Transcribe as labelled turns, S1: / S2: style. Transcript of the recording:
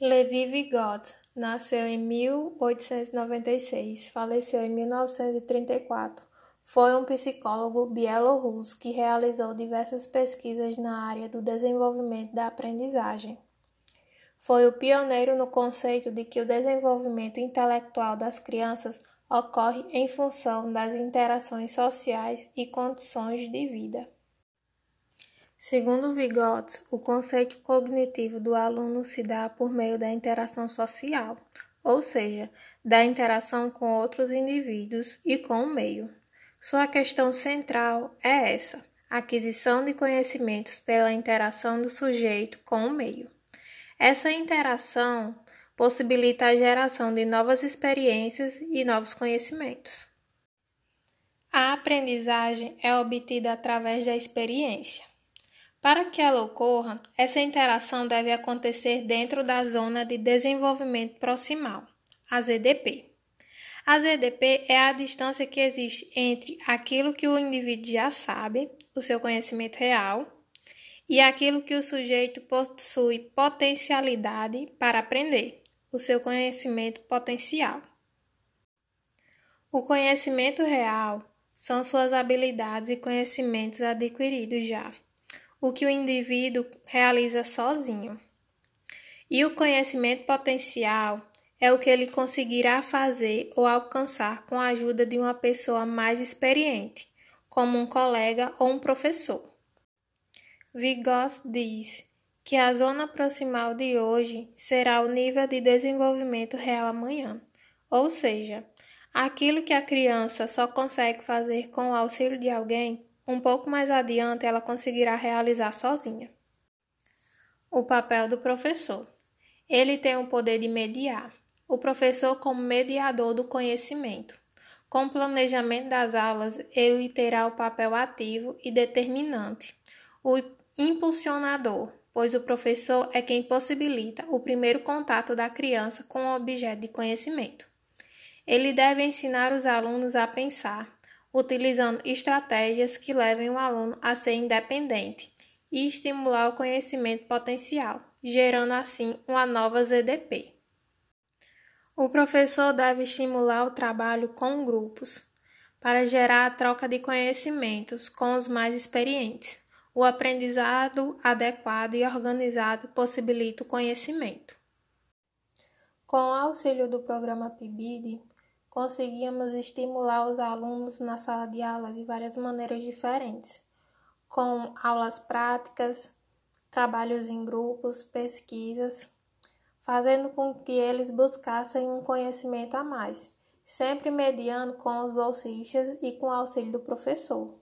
S1: Levi Vigot nasceu em 1896, faleceu em 1934. Foi um psicólogo bielorrusso que realizou diversas pesquisas na área do desenvolvimento da aprendizagem. Foi o pioneiro no conceito de que o desenvolvimento intelectual das crianças ocorre em função das interações sociais e condições de vida. Segundo Vygotsky, o conceito cognitivo do aluno se dá por meio da interação social, ou seja, da interação com outros indivíduos e com o meio. Sua questão central é essa: aquisição de conhecimentos pela interação do sujeito com o meio. Essa interação possibilita a geração de novas experiências e novos conhecimentos. A aprendizagem é obtida através da experiência. Para que ela ocorra, essa interação deve acontecer dentro da zona de desenvolvimento proximal, a ZDP. A ZDP é a distância que existe entre aquilo que o indivíduo já sabe, o seu conhecimento real, e aquilo que o sujeito possui potencialidade para aprender, o seu conhecimento potencial. O conhecimento real são suas habilidades e conhecimentos adquiridos já o que o indivíduo realiza sozinho. E o conhecimento potencial é o que ele conseguirá fazer ou alcançar com a ajuda de uma pessoa mais experiente, como um colega ou um professor. Vygotsky diz que a zona proximal de hoje será o nível de desenvolvimento real amanhã, ou seja, aquilo que a criança só consegue fazer com o auxílio de alguém um pouco mais adiante, ela conseguirá realizar sozinha. O papel do professor. Ele tem o poder de mediar. O professor, como mediador do conhecimento. Com o planejamento das aulas, ele terá o papel ativo e determinante. O impulsionador, pois o professor é quem possibilita o primeiro contato da criança com o objeto de conhecimento. Ele deve ensinar os alunos a pensar, utilizando estratégias que levem o aluno a ser independente e estimular o conhecimento potencial, gerando assim uma nova ZDP. O professor deve estimular o trabalho com grupos para gerar a troca de conhecimentos com os mais experientes. O aprendizado adequado e organizado possibilita o conhecimento. Com o auxílio do programa PIBID, conseguíamos estimular os alunos na sala de aula de várias maneiras diferentes, com aulas práticas, trabalhos em grupos, pesquisas, fazendo com que eles buscassem um conhecimento a mais, sempre mediando com os bolsistas e com o auxílio do professor.